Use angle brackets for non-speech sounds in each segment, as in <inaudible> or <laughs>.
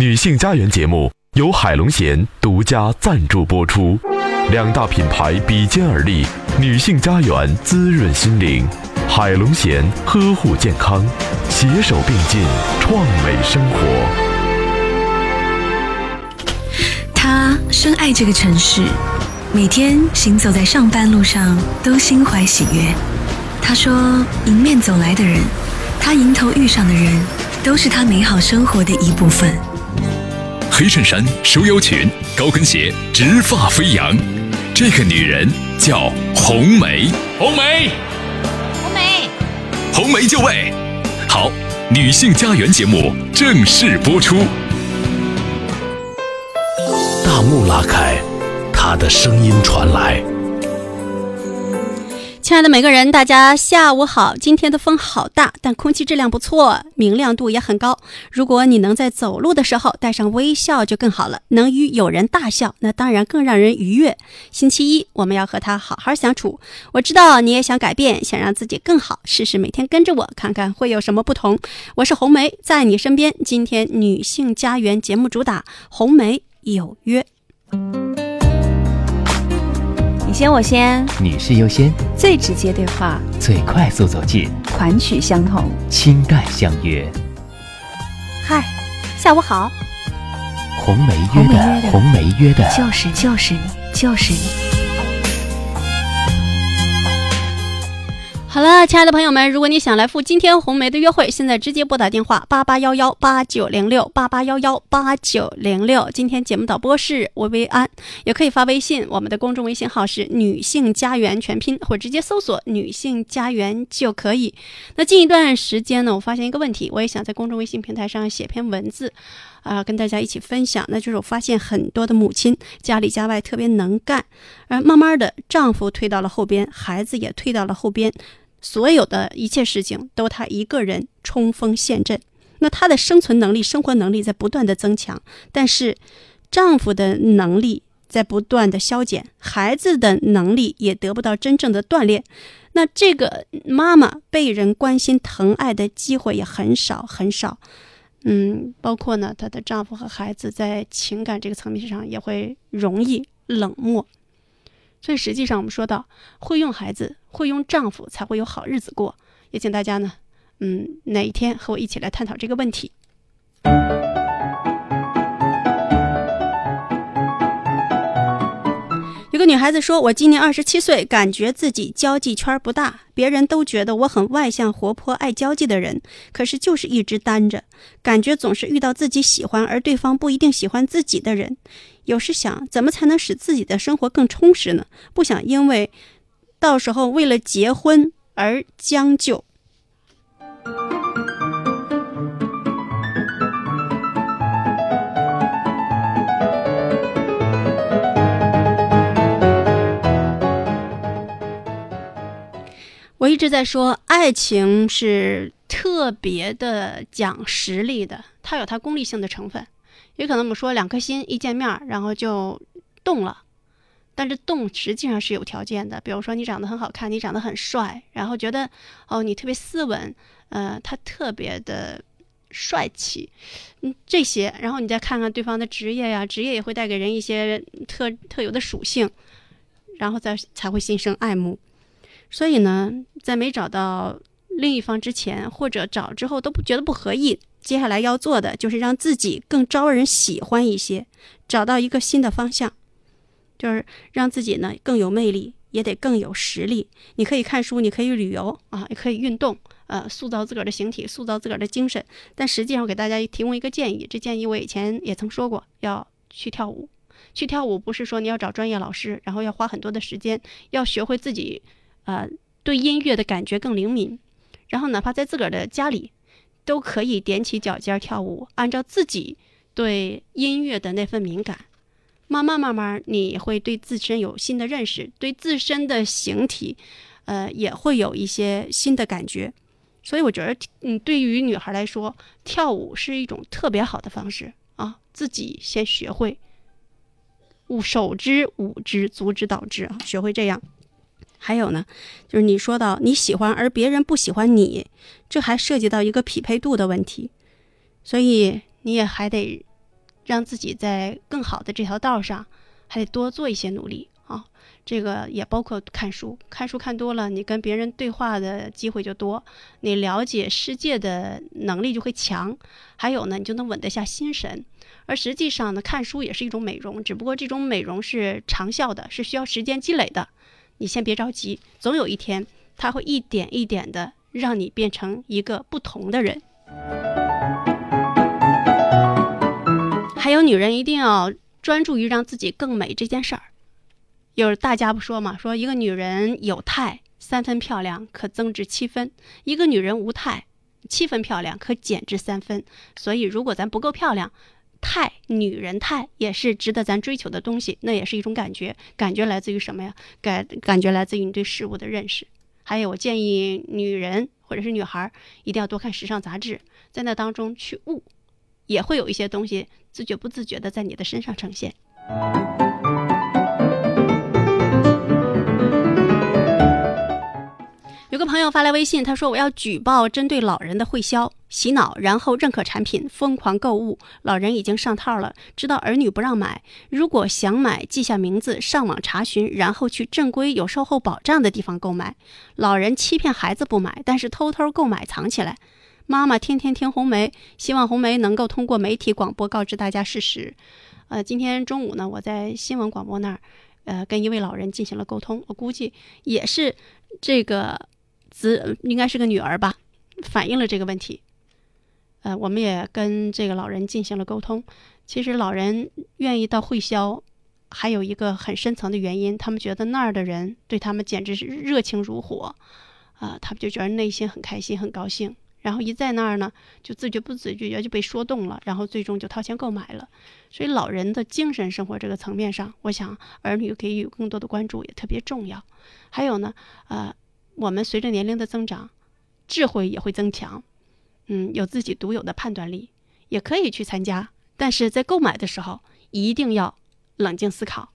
女性家园节目由海龙贤独家赞助播出，两大品牌比肩而立，女性家园滋润心灵，海龙贤呵护健康，携手并进创美生活。他深爱这个城市，每天行走在上班路上都心怀喜悦。他说：“迎面走来的人，他迎头遇上的人，都是他美好生活的一部分。”黑衬衫、收腰裙、高跟鞋，直发飞扬。这个女人叫红梅。红梅，红梅，红梅就位。好，女性家园节目正式播出。大幕拉开，她的声音传来。亲爱的每个人，大家下午好。今天的风好大，但空气质量不错，明亮度也很高。如果你能在走路的时候带上微笑，就更好了。能与友人大笑，那当然更让人愉悦。星期一，我们要和他好好相处。我知道你也想改变，想让自己更好，试试每天跟着我，看看会有什么不同。我是红梅，在你身边。今天女性家园节目主打，红梅有约。你先我先，女士优先，最直接对话，最快速走近，款曲相同，清淡相约。嗨，下午好。红梅约的，红梅约的，就是就是你，就是你。好了，亲爱的朋友们，如果你想来赴今天红梅的约会，现在直接拨打电话八八幺幺八九零六八八幺幺八九零六。今天节目导播是薇薇安，也可以发微信，我们的公众微信号是女性家园全拼，或直接搜索女性家园就可以。那近一段时间呢，我发现一个问题，我也想在公众微信平台上写篇文字，啊，跟大家一起分享。那就是我发现很多的母亲家里家外特别能干，而慢慢的丈夫推到了后边，孩子也推到了后边。所有的一切事情都她一个人冲锋陷阵，那她的生存能力、生活能力在不断的增强，但是丈夫的能力在不断的消减，孩子的能力也得不到真正的锻炼，那这个妈妈被人关心疼爱的机会也很少很少，嗯，包括呢，她的丈夫和孩子在情感这个层面上也会容易冷漠。所以实际上，我们说到会用孩子、会用丈夫，才会有好日子过。也请大家呢，嗯，哪一天和我一起来探讨这个问题。个女孩子说：“我今年二十七岁，感觉自己交际圈不大，别人都觉得我很外向、活泼、爱交际的人，可是就是一直单着，感觉总是遇到自己喜欢而对方不一定喜欢自己的人。有时想，怎么才能使自己的生活更充实呢？不想因为到时候为了结婚而将就。”我一直在说，爱情是特别的讲实力的，它有它功利性的成分。也可能我们说两颗心一见面，然后就动了，但是动实际上是有条件的。比如说你长得很好看，你长得很帅，然后觉得哦你特别斯文，呃他特别的帅气，嗯这些，然后你再看看对方的职业呀，职业也会带给人一些特特有的属性，然后再才会心生爱慕。所以呢，在没找到另一方之前，或者找之后都不觉得不合意，接下来要做的就是让自己更招人喜欢一些，找到一个新的方向，就是让自己呢更有魅力，也得更有实力。你可以看书，你可以旅游啊，也可以运动，呃，塑造自个儿的形体，塑造自个儿的精神。但实际上，我给大家提供一个建议，这建议我以前也曾说过，要去跳舞。去跳舞不是说你要找专业老师，然后要花很多的时间，要学会自己。呃，对音乐的感觉更灵敏，然后哪怕在自个儿的家里，都可以踮起脚尖跳舞，按照自己对音乐的那份敏感，慢慢慢慢，你会对自身有新的认识，对自身的形体，呃，也会有一些新的感觉。所以我觉得，嗯，对于女孩来说，跳舞是一种特别好的方式啊，自己先学会，舞手之舞之，足之蹈之，学会这样。还有呢，就是你说到你喜欢而别人不喜欢你，这还涉及到一个匹配度的问题，所以你也还得让自己在更好的这条道上，还得多做一些努力啊。这个也包括看书，看书看多了，你跟别人对话的机会就多，你了解世界的能力就会强。还有呢，你就能稳得下心神。而实际上呢，看书也是一种美容，只不过这种美容是长效的，是需要时间积累的。你先别着急，总有一天，他会一点一点的让你变成一个不同的人。还有，女人一定要专注于让自己更美这件事儿。有大家不说嘛，说一个女人有态，三分漂亮可增值七分；一个女人无态，七分漂亮可减至三分。所以，如果咱不够漂亮，态，女人态也是值得咱追求的东西，那也是一种感觉。感觉来自于什么呀？感感觉来自于你对事物的认识。还有，我建议女人或者是女孩一定要多看时尚杂志，在那当中去悟，也会有一些东西自觉不自觉的在你的身上呈现。一个朋友发来微信，他说：“我要举报针对老人的会销、洗脑，然后认可产品疯狂购物。老人已经上套了，知道儿女不让买。如果想买，记下名字，上网查询，然后去正规有售后保障的地方购买。老人欺骗孩子不买，但是偷偷购买藏起来。妈妈天天听红梅，希望红梅能够通过媒体广播告知大家事实。呃，今天中午呢，我在新闻广播那儿，呃，跟一位老人进行了沟通。我估计也是这个。”子应该是个女儿吧，反映了这个问题。呃，我们也跟这个老人进行了沟通。其实老人愿意到会销，还有一个很深层的原因，他们觉得那儿的人对他们简直是热情如火，啊，他们就觉得内心很开心、很高兴。然后一在那儿呢，就自觉不自觉就被说动了，然后最终就掏钱购买了。所以老人的精神生活这个层面上，我想儿女给予更多的关注也特别重要。还有呢，呃。我们随着年龄的增长，智慧也会增强，嗯，有自己独有的判断力，也可以去参加，但是在购买的时候一定要冷静思考。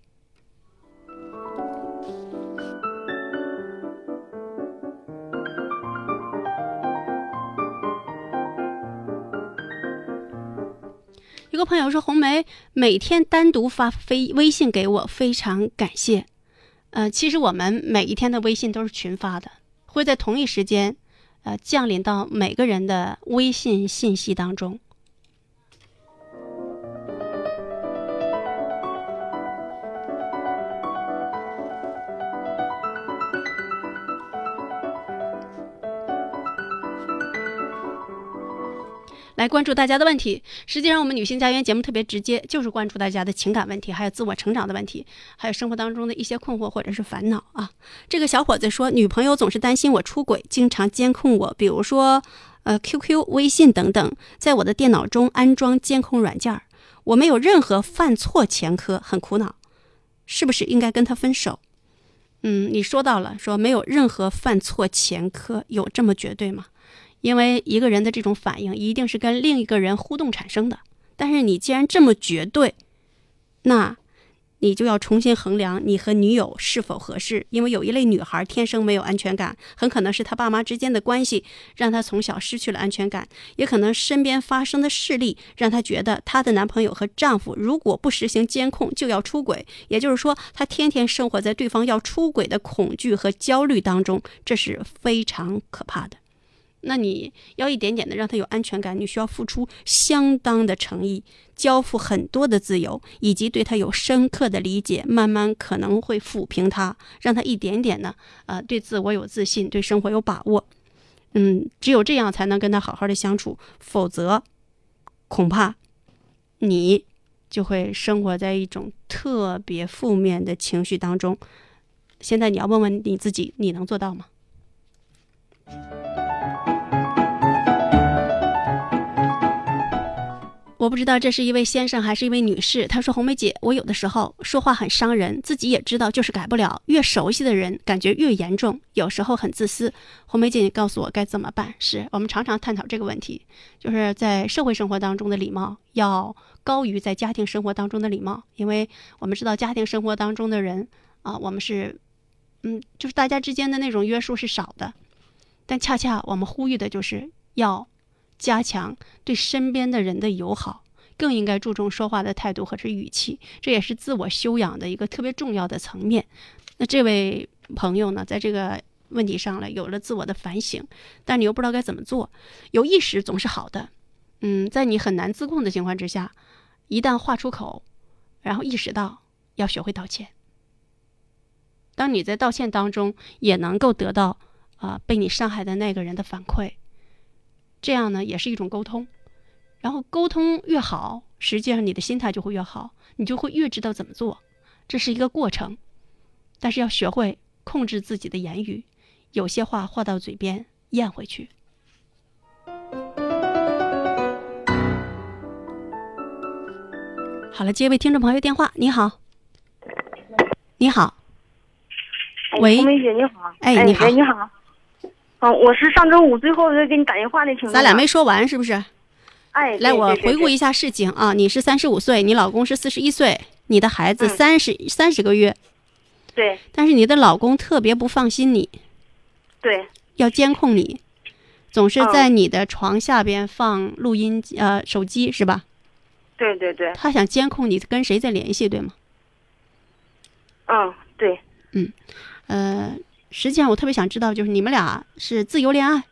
有个朋友说：“红梅每天单独发飞微信给我，非常感谢。”呃，其实我们每一天的微信都是群发的，会在同一时间，呃，降临到每个人的微信信息当中。来关注大家的问题。实际上，我们女性家园节目特别直接，就是关注大家的情感问题，还有自我成长的问题，还有生活当中的一些困惑或者是烦恼啊。这个小伙子说，女朋友总是担心我出轨，经常监控我，比如说，呃，QQ、微信等等，在我的电脑中安装监控软件儿，我没有任何犯错前科，很苦恼，是不是应该跟他分手？嗯，你说到了，说没有任何犯错前科，有这么绝对吗？因为一个人的这种反应一定是跟另一个人互动产生的，但是你既然这么绝对，那，你就要重新衡量你和女友是否合适。因为有一类女孩天生没有安全感，很可能是她爸妈之间的关系让她从小失去了安全感，也可能身边发生的事例让她觉得她的男朋友和丈夫如果不实行监控就要出轨，也就是说她天天生活在对方要出轨的恐惧和焦虑当中，这是非常可怕的。那你要一点点的让他有安全感，你需要付出相当的诚意，交付很多的自由，以及对他有深刻的理解，慢慢可能会抚平他，让他一点点呢，呃，对自我有自信，对生活有把握。嗯，只有这样才能跟他好好的相处，否则，恐怕，你就会生活在一种特别负面的情绪当中。现在你要问问你自己，你能做到吗？我不知道这是一位先生还是一位女士。他说：“红梅姐，我有的时候说话很伤人，自己也知道就是改不了。越熟悉的人，感觉越严重。有时候很自私。红梅姐，你告诉我该怎么办？”是我们常常探讨这个问题，就是在社会生活当中的礼貌要高于在家庭生活当中的礼貌，因为我们知道家庭生活当中的人啊，我们是，嗯，就是大家之间的那种约束是少的，但恰恰我们呼吁的就是要。加强对身边的人的友好，更应该注重说话的态度和这语气，这也是自我修养的一个特别重要的层面。那这位朋友呢，在这个问题上了有了自我的反省，但你又不知道该怎么做，有意识总是好的。嗯，在你很难自控的情况之下，一旦话出口，然后意识到要学会道歉。当你在道歉当中也能够得到啊、被你伤害的那个人的反馈，这样呢也是一种沟通。然后沟通越好，实际上你的心态就会越好，你就会越知道怎么做。这是一个过程，但是要学会控制自己的言语，有些话话到嘴边咽回去。好了，接一位听众朋友电话。你好，你好，哎喂红梅姐你好，哎你好你好，嗯，我是上周五最后再给你打电话那听众啊。咱俩没说完是不是？哎，来，我回顾一一下事情啊。你是三十五岁，你老公是四十一岁，你的孩子嗯三十三十个月，对但是你的老公特别不放心你，对要监控你，总是嗯在你的床下边放录音机呃手机是吧？对对对，他想监控你跟谁在联系，对吗？嗯对，嗯呃，实际上我特别想知道，就是你们俩是自由恋爱，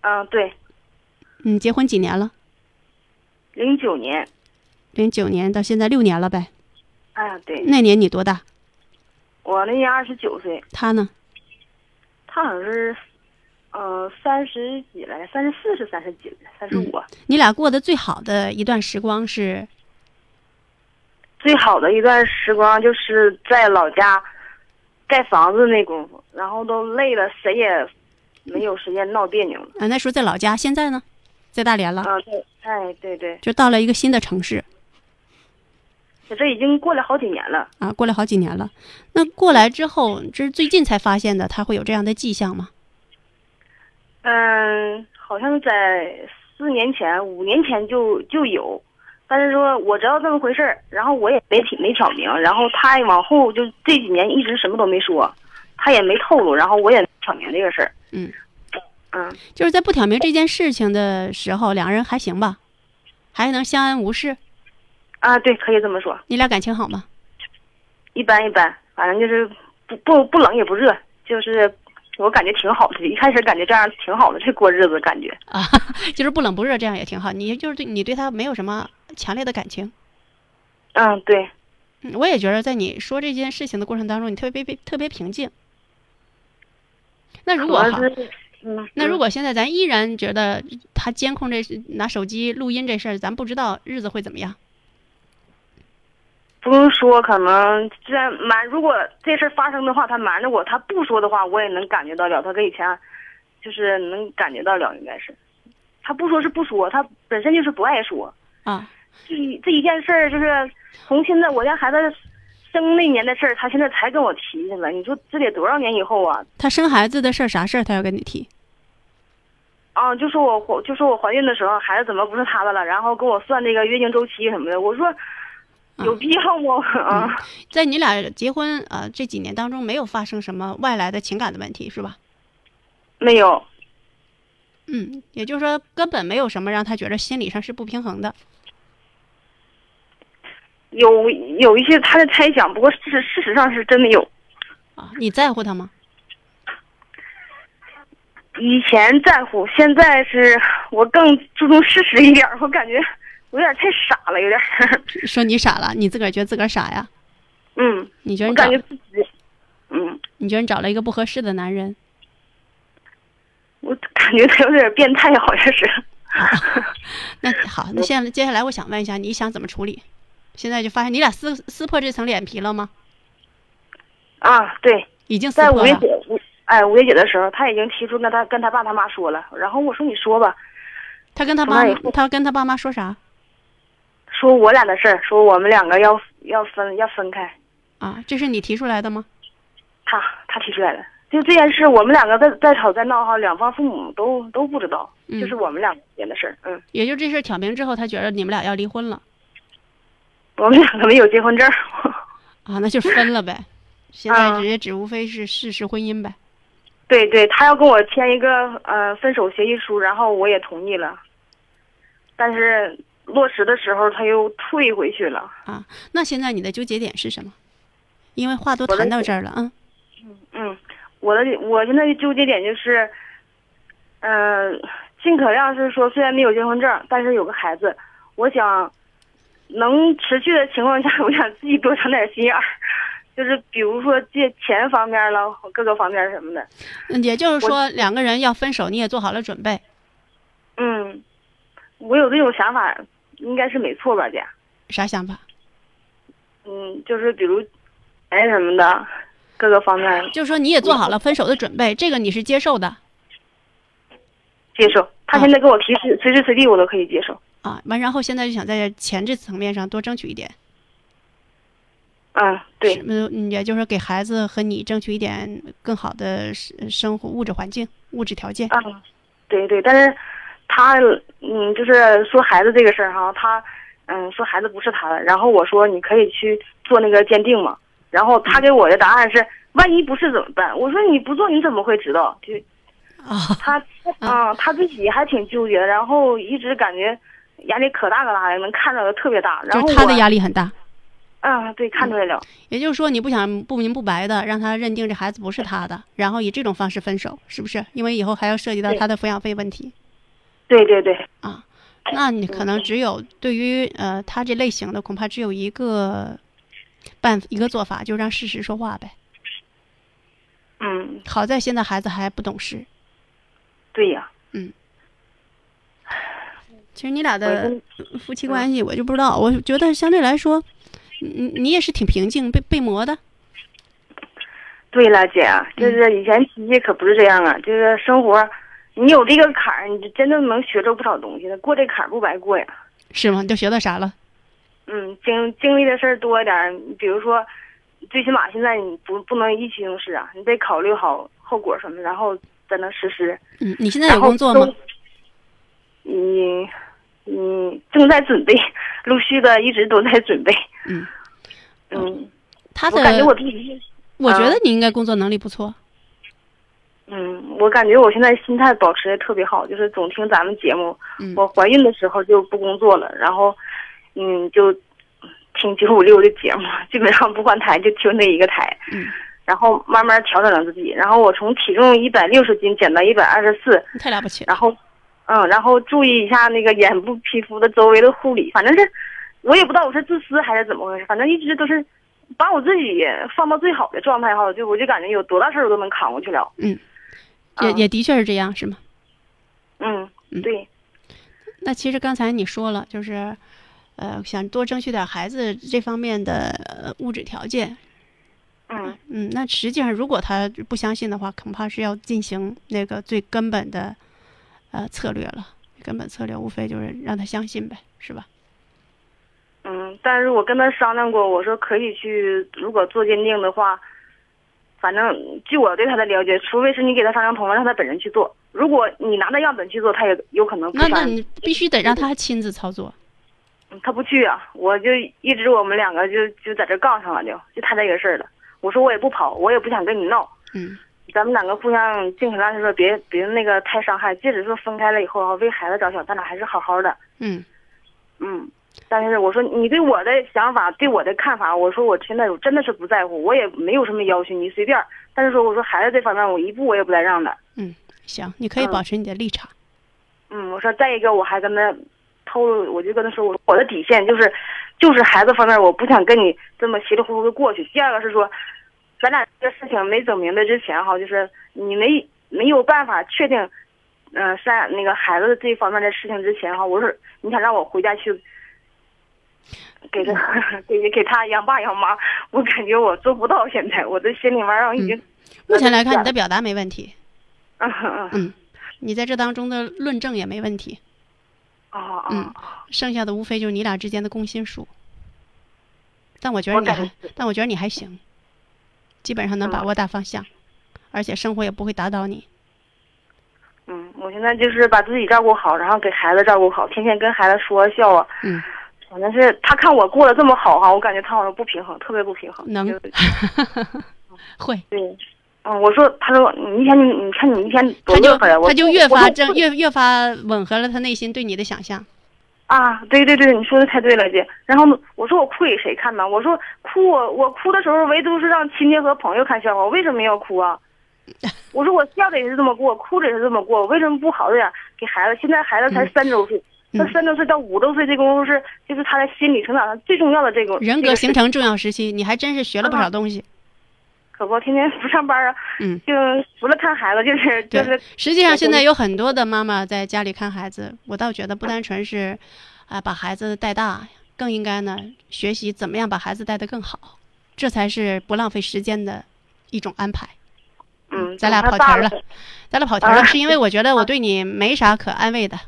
嗯对，嗯，结婚几年了？零九年，零九年到现在六年了呗。啊对，那年你多大？我那年二十九岁，他呢？他好像是，呃三十几来，三十四是三十几，三十五。你俩过得最好的一段时光是最好的一段时光就是在老家盖房子那功夫，然后都累了，谁也没有时间闹别扭了。啊，那时候在老家，现在呢，在大连了，啊对，哎对对，就到了一个新的城市这已经过了好几年了。啊，过了好几年了。那过来之后，这是最近才发现的，他会有这样的迹象吗？嗯，好像在四年前、五年前就就有，但是说我知道这么回事儿，然后我也没挑没挑明，然后他往后就这几年一直什么都没说，他也没透露，然后我也挑明这个事儿。嗯嗯，就是在不挑明这件事情的时候，两个人还行吧，还能相安无事。啊，对，可以这么说，你俩感情好吗？一般一般，反正就是不不不冷也不热，就是我感觉挺好的，一开始感觉这样挺好的，这过日子感觉。啊，<laughs> 就是不冷不热，这样也挺好。你就是对你对他没有什么强烈的感情。嗯，对，嗯我也觉得在你说这件事情的过程当中，你特别别特别平静。那如果哈主要，是嗯，那如嗯果现在咱依然觉得他监控这拿手机录音这事儿，咱不知道日子会怎么样。不用说，可能既然瞒，如果这事儿发生的话，他瞒着我，他不说的话，我也能感觉到了，他跟以前就是能感觉到了，应该是。他不说是不说，他本身就是不爱说。啊，这一这一件事儿，就是从现在我家孩子生那年的事儿，他现在才跟我提起来。你说这得多少年以后啊？他生孩子的事儿啥事儿他要跟你提？啊，就说我怀，就说我怀孕的时候，孩子怎么不是他的了？然后跟我算这个月经周期什么的。我说，有必要吗？啊，在你俩结婚呃这几年当中，没有发生什么外来的情感的问题是吧？没有。嗯，也就是说根本没有什么让他觉得心理上是不平衡的。有有一些他的猜想，不过事实事实上是真的有。啊，你在乎他吗？以前在乎，现在是我更注重事实一点。我感觉我 <laughs> 有点太傻了，有点。<laughs> 说你傻了，你自个儿觉得自个儿傻呀？嗯，你觉得你我感觉自己，嗯，你觉得你找了一个不合适的男人？我感觉他有点变态，好像是。<laughs> 那好，那现在接下来我想问一下，你想怎么处理？现在就发现你俩撕撕破这层脸皮了吗？啊，对，已经撕在五月破了。节五哎五月节的时候，他已经提出跟他跟他爸他妈说了，然后我说你说吧，他跟他妈从那以后，他跟他爸妈说啥说我俩的事儿，说我们两个要要分要分开，啊？这是你提出来的吗？他他提出来的。就这件事，我们两个在在吵在闹哈，两方父母都都不知道，嗯就是我们两个之间的事儿。嗯，也就这事儿挑明之后，他觉得你们俩要离婚了我们两个没有结婚证儿。<laughs> 啊，那就分了呗。<laughs> 现在嗯直接只无非是事实婚姻呗。对对，他要跟我签一个呃分手协议书，然后我也同意了，但是落实的时候他又退回去了。啊，那现在你的纠结点是什么？因为话都谈到这儿了，嗯嗯，我的我现在的纠结点就是，呃，尽可量是说，虽然没有结婚证，但是有个孩子，我想能持续的情况下，我想自己多长点心眼儿，就是比如说借钱方面了，各个方面什么的。嗯，也就是说两个人要分手，你也做好了准备，嗯，我有这种想法，应该是没错吧，姐？啥想法？嗯，就是比如钱什么的，各个方面就是说你也做好了分手的准备，这个你是接受的接受。他现在给我提示，随时随地我都可以接受。啊。完，然后现在就想在钱这层面上多争取一点，嗯，对，嗯，也就是说给孩子和你争取一点更好的生生活物质环境、物质条件。嗯，对对，但是他嗯，就是说孩子这个事儿哈，他嗯说孩子不是他的，然后我说你可以去做那个鉴定嘛，然后他给我的答案是万一不是怎么办？我说你不做你怎么会知道？就啊，<laughs> 他啊、他自己还挺纠结的，然后一直感觉压力可大可大的，能看着的特别大，然后就他的压力很大。啊，对，看出来了，也就是说，你不想不明不白的让他认定这孩子不是他的，然后以这种方式分手，是不是？因为以后还要涉及到他的抚养费问题对对对，啊。那你可能只有对于呃他这类型的，恐怕只有一个办一个做法，就让事实说话呗。嗯，好在现在孩子还不懂事，对呀，嗯 <sighs> 其实你俩的跟夫妻关系我就不知道，我觉得相对来说，你你也是挺平静，被被磨的。对了，姐，就是以前脾气可不是这样啊，就是生活，你有这个坎儿，你就真的能学着不少东西的。过这坎儿不白过呀。是吗？你都学到啥了？嗯，经经历的事儿多一点儿，比如说，最起码现在你不不能意气用事啊，你得考虑好后果什么，然后才能实施。嗯，你现在有工作吗都？？你你正在准备，<laughs> 陆续的一直都在准备。嗯，嗯，他的我感觉我自己，我觉啊得你应该工作能力不错。嗯，我感觉我现在心态保持的特别好，就是总听咱们节目。嗯我怀孕的时候就不工作了，然后，嗯，就听九五六的节目，基本上不换台就听那一个台。嗯，然后慢慢调整了自己，然后我从体重一百六十斤减到一百二十四，太了不起了。然后，嗯，然后注意一下那个眼部皮肤的周围的护理，反正是，我也不知道我是自私还是怎么回事，反正一直都是把我自己放到最好的状态哈，就我就感觉有多大事儿我都能扛过去了。嗯，也嗯也的确是这样，是吗？嗯嗯，对，那其实刚才你说了，就是，呃，想多争取点孩子这方面的呃物质条件。嗯嗯，那实际上如果他不相信的话，恐怕是要进行那个最根本的呃策略了。根本策略无非就是让他相信呗，是吧？嗯，但是我跟他商量过，我说可以去，如果做鉴定的话，反正据我对他的了解，除非是你给他商量同了，让他本人去做。如果你拿着样本去做，他也有可能不那那你必须得让他亲自操作。嗯他不去啊，我就一直我们两个就就在这杠上了，就就他这个事儿了。我说我也不跑，我也不想跟你闹，嗯咱们两个互相尽可量就说别别那个太伤害，即使说分开了以后啊，为孩子着想，咱俩还是好好的。嗯嗯，但是我说你对我的想法，对我的看法，我说我现在我真的是不在乎，我也没有什么要求，你随便。但是说我说孩子这方面，我一步我也不带让的。嗯，行，你可以嗯保持你的立场。嗯，我说再一个，我还跟他透露，我就跟他说，我说我的底线就是，就是孩子方面，我不想跟你这么稀里糊涂的过去。第二个是说，咱俩这个事情没整明白之前哈，就是你没没有办法确定，嗯、三那个孩子这方面的事情之前哈，我说你想让我回家去。给他 <laughs> 给给他养爸养妈，我感觉我做不到。现在我的心里面我已经，目前来看，你的表达没问题，嗯嗯 <laughs> 嗯，你在这当中的论证也没问题，哦嗯哦，剩下的无非就是你俩之间的共心术。但我觉得你还但我觉得你还行，基本上能把握大方向，而且生活也不会打倒你。嗯，我现在就是把自己照顾好，然后给孩子照顾好，天天跟孩子说笑啊。嗯，反正是他看我过得这么好哈，我感觉他好像不平衡，特别不平衡。能 <laughs> 会，对，嗯，我说，他说你一天你你看你一天多他就乐呵呀，他就越发正越越发吻合了他内心对你的想象。啊，对对对，你说的太对了，姐。然后呢，我说我哭给谁看呢？我说哭我我哭的时候，唯独是让亲戚和朋友看笑话，我为什么要哭啊？<laughs> 我说我笑的也是这么过，哭的也是这么过，我为什么不好点给孩子？现在孩子才三周岁，嗯那三周岁到五周岁这功夫是就是他在心理成长上最重要的这个人格形，成重要时期，你还真是学了不少东西。这个可不天天不上班啊，嗯，就除了看孩子就是就是，实际上现在有很多的妈妈在家里看孩子，我倒觉得不单纯是，啊、把孩子带大，更应该呢学习怎么样把孩子带得更好，这才是不浪费时间的一种安排。嗯，咱俩跑题儿了咱俩跑题了，啊是因为我觉得我对你没啥可安慰的，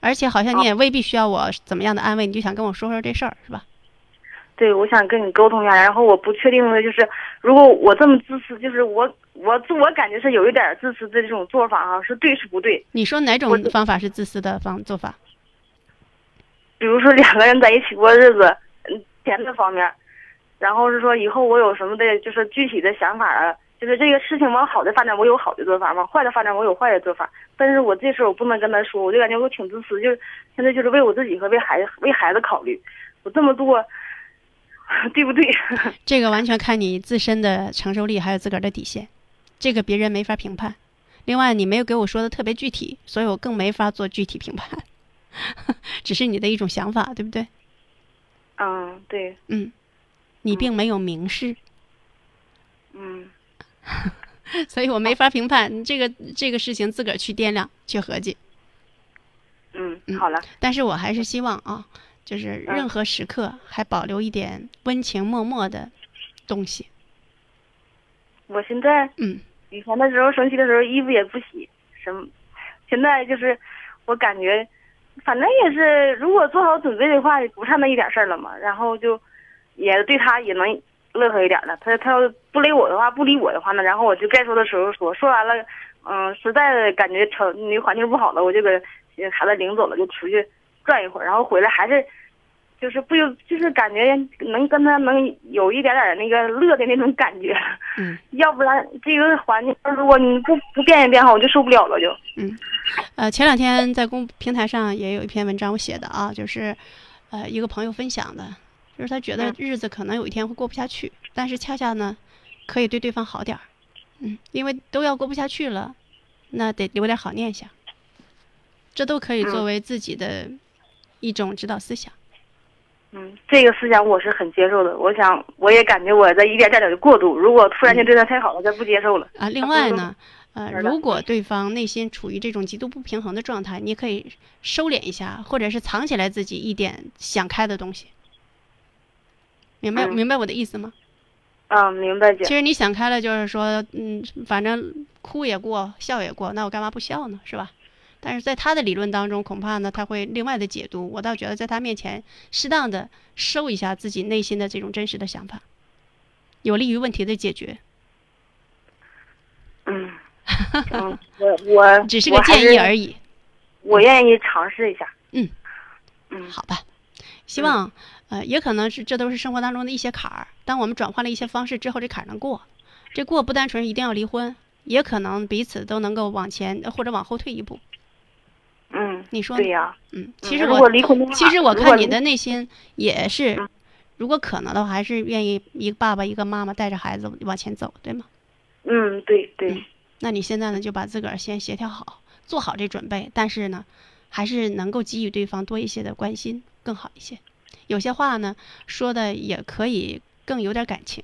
而且好像你也未必需要我怎么样的安慰，你就想跟我说说这事儿是吧？对，我想跟你沟通一下，然后我不确定的就是，如果我这么自私，就是我我自我感觉是有一点自私的这种做法哈、是对是不对？你说哪种方法是自私的方做法？比如说两个人在一起过日子，嗯，钱的方面，然后是说以后我有什么的，就是具体的想法啊，就是这个事情往好的发展，我有好的做法；往坏的发展，我有坏的做法。但是我这事我不能跟他说，我就感觉我挺自私，就是现在就是为我自己和为孩子为孩子考虑，我这么做，<laughs> 对不对？<laughs> 这个完全看你自身的承受力，还有自个儿的底线，这个别人没法评判。另外，你没有给我说的特别具体，所以我更没法做具体评判，<laughs> 只是你的一种想法，对不对？嗯，对，嗯，你并没有明示，嗯所以我没法评判这个这个事情，自个儿去掂量去合计。嗯嗯，好了，但是我还是希望啊，就是任何时刻还保留一点温情脉脉的东西。我现在嗯以前的时候生气的时候衣服也不洗，什么，现在就是我感觉，反正也是，如果做好准备的话，也不差那一点事儿了嘛。然后就也对他也能乐呵一点了。他他要不理我的话，不理我的话呢，然后我就该说的时候说，说完了，嗯，实在的感觉条那环境不好了，我就给孩子领走了，就出去转一会儿，然后回来还是。就是不由，就是感觉能跟他能有一点点那个乐的那种感觉，嗯，<laughs> 要不然这个环境，如果你不不变一变好，我就受不了了就。嗯，呃，前两天在公平台上也有一篇文章我写的啊，就是，呃，一个朋友分享的，就是他觉得嗯。日子可能有一天会过不下去，但是恰恰呢，可以对对方好点儿，嗯，因为都要过不下去了，那得留点好念想，这都可以作嗯。为自己的一种指导思想。嗯，这个思想我是很接受的。我想，我也感觉我在一点点的过度。如果突然间对他太好了，他不接受了。啊，另外呢，呃，如果对方内心处于这种极度不平衡的状态，你可以收敛一下，或者是藏起来自己一点想开的东西。明白、嗯明白我的意思吗？嗯，明白姐其。实你想开了，就是说，嗯，反正哭也过，笑也过，那我干嘛不笑呢？是吧？但是在他的理论当中，恐怕呢他会另外的解读。我倒觉得在他面前，适当的收一下自己内心的这种真实的想法，有利于问题的解决。嗯，<laughs> 嗯，我我 <laughs> 只是个建议而已。已。我愿意尝试一下。嗯嗯，好吧，希望、呃，也可能是这都是生活当中的一些坎儿。当我们转换了一些方式之后，这坎儿能过。这过不单纯一定要离婚，也可能彼此都能够往前呃或者往后退一步。嗯，你说对呀。嗯，嗯其实我其实我看你的内心也是嗯，如果可能的话，还是愿意一个爸爸一个妈妈带着孩子往前走，对吗？嗯，对对。嗯那你现在呢，就把自个儿先协调好，做好这准备，但是呢，还是能够给予对方多一些的关心，更好一些。有些话呢，说的也可以更有点感情，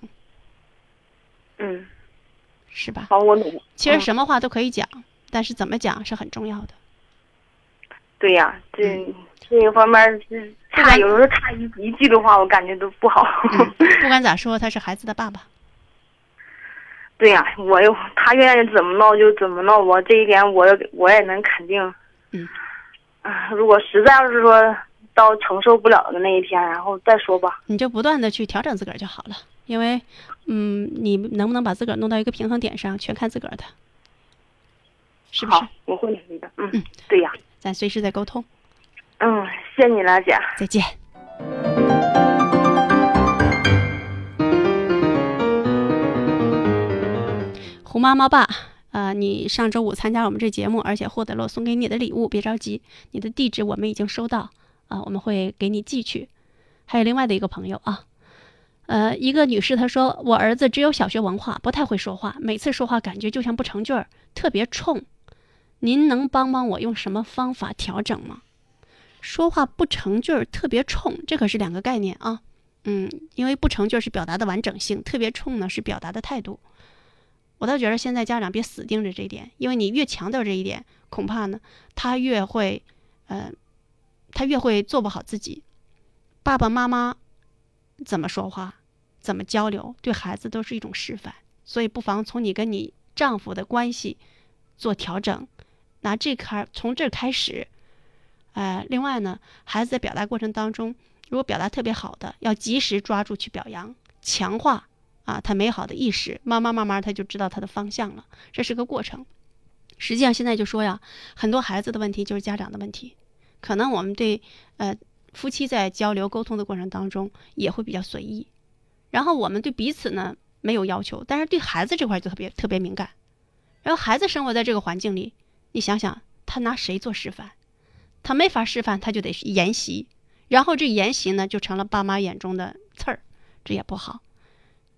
嗯，是吧？好，我努。其实嗯什么话都可以讲，但是怎么讲是很重要的。对呀，这这一方面是差，有时候差一一句的话，我感觉都不好。嗯，<laughs> 不管咋说，他是孩子的爸爸。<laughs> 对呀、我又他愿意怎么闹就怎么闹，我这一点我也我也能肯定。嗯。啊，如果实在要是说到承受不了的那一天，然后再说吧。你就不断的去调整自个儿就好了，因为，嗯，你能不能把自个儿弄到一个平衡点上，全看自个儿的，是不是好？，我会努力的。嗯，嗯对呀。咱随时再沟通。嗯，谢谢你了，姐。再见。胡妈妈爸，呃，你上周五参加我们这节目，而且获得了我送给你的礼物，别着急，你的地址我们已经收到，啊，我们会给你寄去。还有另外的一个朋友啊，呃，一个女士她说，我儿子只有小学文化，不太会说话，每次说话感觉就像不成句儿，特别冲。您能帮帮我用什么方法调整吗？说话不成句儿，特别冲，这可是两个概念啊。嗯，因为不成句儿是表达的完整性，特别冲呢是表达的态度。我倒觉得现在家长别死盯着这一点，因为你越强调这一点，恐怕呢他越会，呃，他越会做不好自己。爸爸妈妈怎么说话，怎么交流，对孩子都是一种示范。所以不妨从你跟你丈夫的关系做调整，拿这开从这开始。呃，另外呢，孩子在表达过程当中，如果表达特别好的，要及时抓住去表扬，强化。啊，他美好的意识，慢慢慢慢他就知道他的方向了。这是个过程。实际上现在就说呀，很多孩子的问题就是家长的问题。可能我们对呃夫妻在交流沟通的过程当中也会比较随意，然后我们对彼此呢没有要求，但是对孩子这块就特别特别敏感。然后孩子生活在这个环境里，你想想他拿谁做示范？他没法示范，他就得研习。然后这研习呢就成了爸妈眼中的刺儿，这也不好。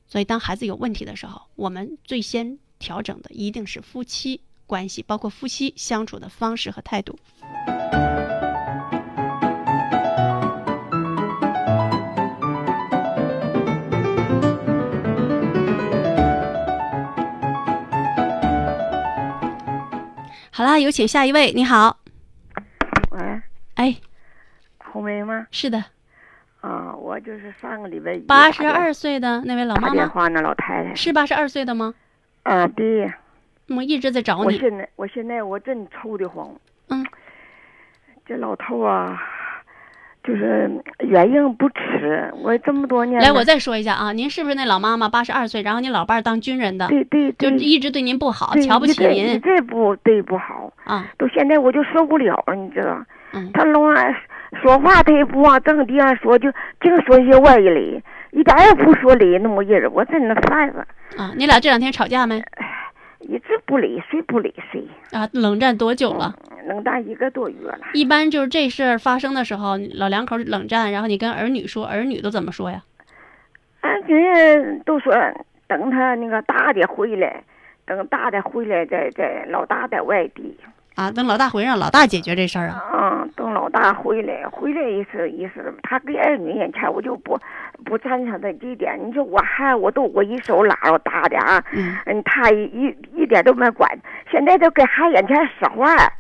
所以，当孩子有问题的时候，我们最先调整的一定是夫妻关系，包括夫妻相处的方式和态度。好啦，有请下一位。你好，喂，哎，红梅吗？是的，啊，我就是上个礼拜八十二岁的那位老妈妈，打电话那老太太是八十二岁的吗？啊，对，我一直在找你。我现在我现在我真愁的慌。嗯，这老头啊，就是原硬不吃。我这么多年来，我再说一下啊，您是不是那老妈妈？八十二岁，然后您老伴儿当军人的，对对就，一直对您不好，瞧不起一您这不对不好，啊。到现在我就受不了了，你知道？嗯，他老爱说话，他也不往正地上说，就净说些歪理，一点也不说理那么人儿，我真的烦了。啊，你俩这两天吵架没？一直不理谁不理谁，啊，冷战多久了？冷战一个多月了。一般就是这事儿发生的时候，老两口冷战，然后你跟儿女说，儿女都怎么说呀？俺人都说等他那个大的回来，等大的回来，再再老大在外地。啊，等老大回来让老大解决这事儿啊。嗯，等老大回来，回来一次一次，他给儿女眼前，我就不不赞成他这一点。你说我还我都我一手拉着大的啊，嗯嗯，他一一点都没管。现在都给孩眼前使坏，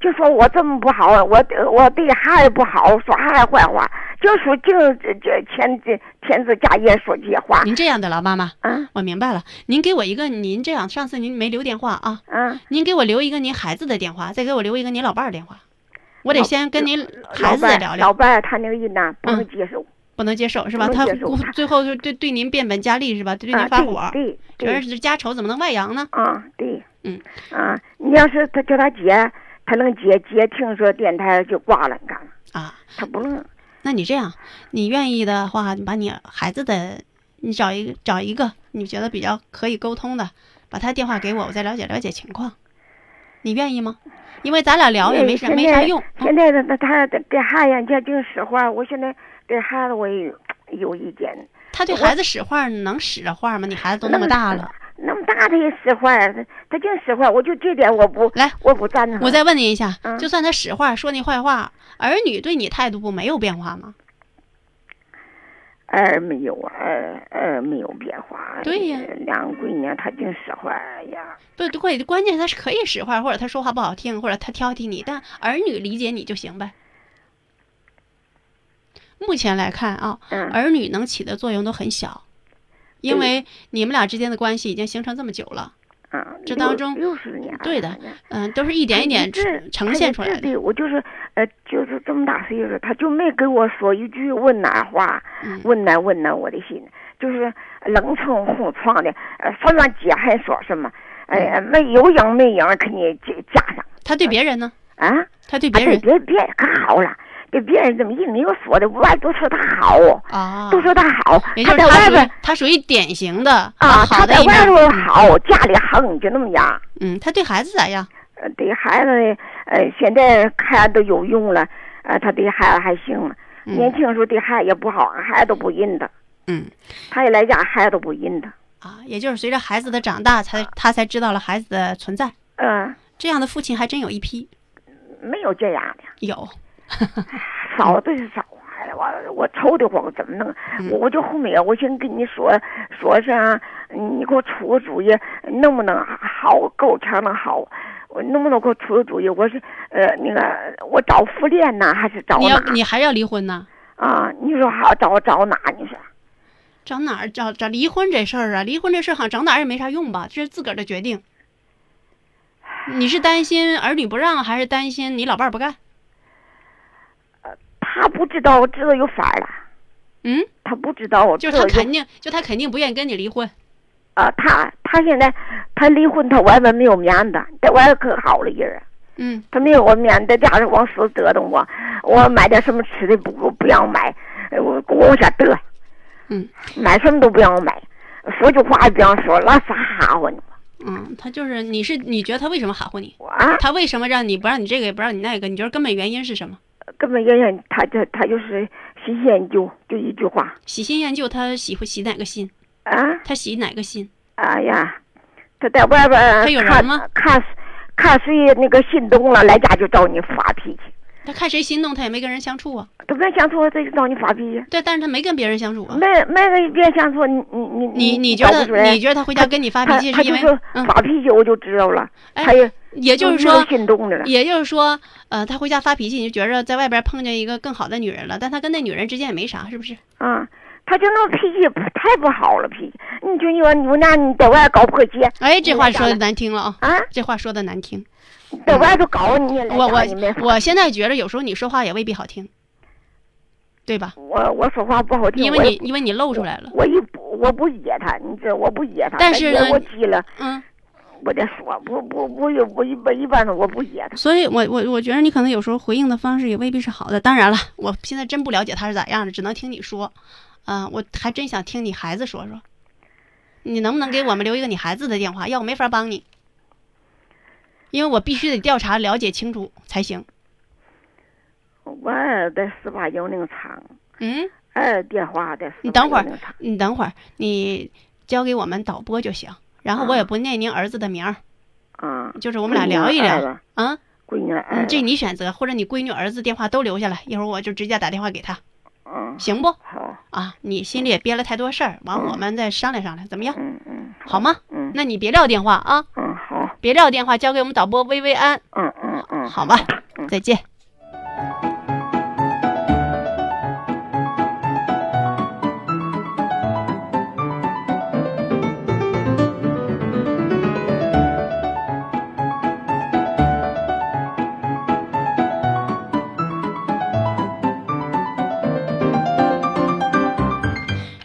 就说我这么不好，我我对孩儿不好，说孩儿坏话，就说净这这天这天子家业说这些话。您这样的老妈妈，啊我明白了。您给我一个，您这样，上次您没留电话啊，啊，您给我留一个您孩子的电话，再给我留一个您老伴儿电话。我得先跟您孩子聊聊，老伴儿他那个人呐不能嗯接受，不能接受是吧？他最后就对对您变本加厉是吧？对您啊发火，对对对觉得是家丑怎么能外扬呢？啊对。嗯啊，你要是他叫他接，他能接接，听说电台就挂了，你看，啊，他不能。那你这样，你愿意的话，你把你孩子的，你找一个找一个你觉得比较可以沟通的，把他电话给我，我再了解了解情况。你愿意吗？因为咱俩聊也没啥没啥用。现在他他他给孩子家净使坏，我现在对孩子我也有有意见。他对孩子使坏能使着坏吗？你孩子都那么大了。那么大他也使坏，他他净使坏，我就这点我不来，我不赞同。我再问您一下，嗯就算他使坏说那坏话，儿女对你态度不没有变化吗？儿没有啊，儿儿没有变化。对呀两个闺女她净使坏哎呀。不对，关键他是可以使坏，或者他说话不好听，或者他挑剔你，但儿女理解你就行呗。目前来看啊，嗯儿女能起的作用都很小，因为你们俩之间的关系已经形成这么久了。啊，这当中六十年，对的嗯，都是一点一点呈现出来的。对我就是呃，就是这么大岁数，他就没给我说一句温暖话，嗯温暖温暖我的心，就是冷冲哄撞的，呃，什么接还说什么，哎呀，没有影没影给你加加上他对别人呢？啊，他对啊别人别别可好了，对别人怎么一没有说的，外都说他好，啊，都说他好，他在外边他属于典型的啊，好他。在外头好，家里横，就那么样。嗯，他对孩子咋样？呃，对孩子，呃，现在看都有用了，呃，他对孩子还行。年轻时候对孩子也不好，孩子都不认他。嗯，他一来家，孩子都不认他。啊，也就是随着孩子的长大，才他才知道了孩子的存在。嗯，这样的父亲还真有一批。没有这样的。有。<laughs> 少的是少。我我愁得慌，怎么弄？我我就后面我先跟你说说啥，你给我出个主意，能不能好够呛能好？我能不能给我出个主意？我是呃那个我找妇联呢，还是找哪？你要你还要离婚呢？啊，你说好找找哪？你说找哪儿？找找离婚这事儿啊？离婚这事儿好像找哪儿也没啥用吧？这是自个儿的决定。你是担心儿女不让，还是担心你老伴儿不干？他不知道，我知道有法了。嗯，他不知道我，就是他肯定，就他肯定不愿意跟你离婚。啊，他他现在他离婚，他外面没有面子，在外头可好了人。嗯，他没有我面子，在家里往死折腾我。我买点什么吃的不不让买，我我往下得。嗯，买什么都不让我买，说句话也不让说，那啥哈乎你。嗯，他就是你是你觉得他为什么哈乎你？啊，他为什么让你不让你这个也不让你那个？你觉得根本原因是什么？根本原因，他这他就是喜新厌旧，就一句话。喜新厌旧，他喜欢喜哪个新？啊？他喜哪个新？哎呀，他在外边他有人吗？看看谁那个心动了，来家就找你发脾气。他看谁心动，他也没跟人相处啊。他跟人相处，他就找你发脾气。对，但是他没跟别人相处啊。没没跟别人相处，你你你你你觉得你觉得他回家跟你发脾气是因为发脾气，我就知道了。哎也也就是说心动的了。也就是说，呃，他回家发脾气，你就觉着在外边碰见一个更好的女人了，但他跟那女人之间也没啥，是不是？啊，他就那脾气太不好了，脾气。你就你说你那你在外搞破鞋。哎，这话说的难听了啊！啊，这话说的难听。在外头搞你，我我我现在觉得有时候你说话也未必好听，对吧？我我说话不好听，因为你因为你露出来了。我一不我不噎他，你知道我不噎他。但是我急了，嗯，我得说，不不不我我一般一般的我不噎他。所以我我我觉得你可能有时候回应的方式也未必是好的。当然了，我现在真不了解他是咋样的，只能听你说。啊，我还真想听你孩子说说，你能不能给我们留一个你孩子的电话？要我没法帮你。因为我必须得调查了解清楚才行。我在四八幺那个厂。嗯。哎，电话在。你等会儿，你等会儿，你交给我们导播就行。然后我也不念您儿子的名儿。啊。就是我们俩聊一聊。啊。闺女。嗯，这你选择，或者你闺女儿子电话都留下来，一会儿我就直接打电话给他。嗯。行不？好。啊，你心里也憋了太多事儿，完我们再商量商量，怎么样？嗯嗯。好吗？嗯。那你别撂电话啊。嗯，好。别撂电话，交给我们导播薇薇安。嗯嗯嗯。好吧，再见。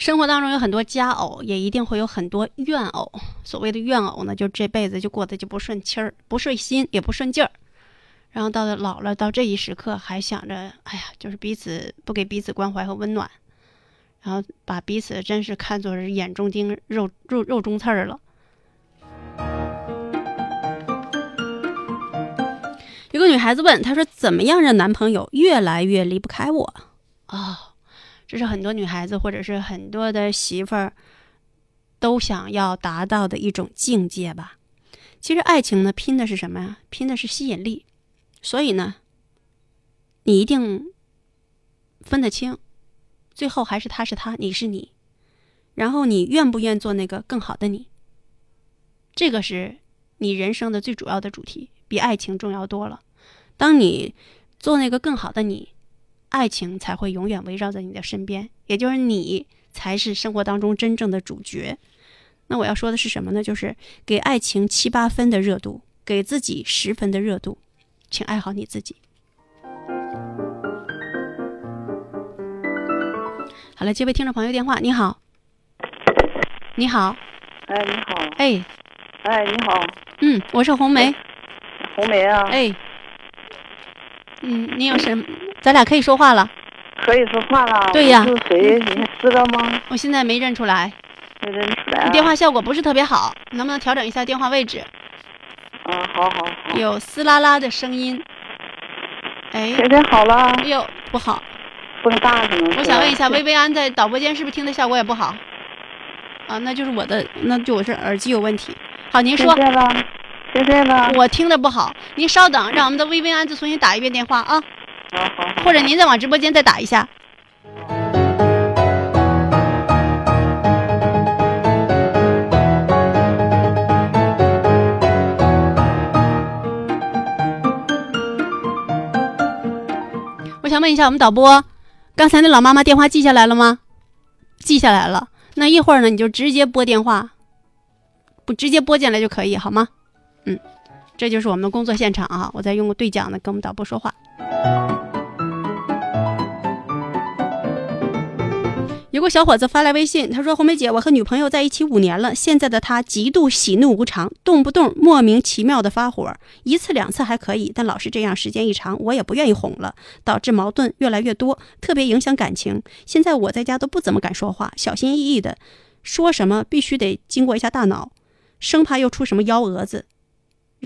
生活当中有很多佳偶，也一定会有很多怨偶。所谓的怨偶呢，就这辈子就过得就不顺气儿、不顺心，也不顺劲儿。然后到了老了，到这一时刻还想着，哎呀，就是彼此不给彼此关怀和温暖，然后把彼此真是看作是眼中钉、肉肉肉中刺儿了。有个女孩子问，她说：“怎么样让男朋友越来越离不开我？”啊。这是很多女孩子或者是很多的媳妇儿都想要达到的一种境界吧。其实爱情呢，拼的是什么呀？拼的是吸引力。所以呢，你一定分得清，最后还是他是他，你是你。然后你愿不愿做那个更好的你？这个是你人生的最主要的主题，比爱情重要多了。当你做那个更好的你。爱情才会永远围绕在你的身边，也就是你才是生活当中真正的主角。那我要说的是什么呢？就是给爱情七八分的热度，给自己十分的热度，请爱好你自己。好了，这位听众朋友电话，你好，你好，哎，你好，哎，哎，你好，嗯，我是红梅，红梅啊，哎，嗯，你有什？咱俩可以说话了，可以说话了。对呀，是谁？你知道吗？我现在没认出来，没认出来。你电话效果不是特别好，能不能调整一下电话位置？啊，好好好。有嘶啦啦的声音。哎，现在好了？哎呦，不好，风大可能是。我想问一下，薇薇安在导播间是不是听的效果也不好？啊，那就是我的，那就我是耳机有问题。好，您说。现在呢？现在呢？我听的不好，您稍等，让我们的薇薇安再重新打一遍电话啊。或者您再往直播间再打一下。我想问一下，我们导播，刚才那老妈妈电话记下来了吗？记下来了。那一会儿呢，你就直接拨电话，不直接拨进来就可以，好吗？嗯，这就是我们的工作现场啊！我在用对讲呢，跟我们导播说话。有个小伙子发来微信，他说：“红梅姐，我和女朋友在一起五年了，现在的她极度喜怒无常，动不动莫名其妙的发火，一次两次还可以，但老是这样，时间一长，我也不愿意哄了，导致矛盾越来越多，特别影响感情。现在我在家都不怎么敢说话，小心翼翼的，说什么必须得经过一下大脑，生怕又出什么幺蛾子。”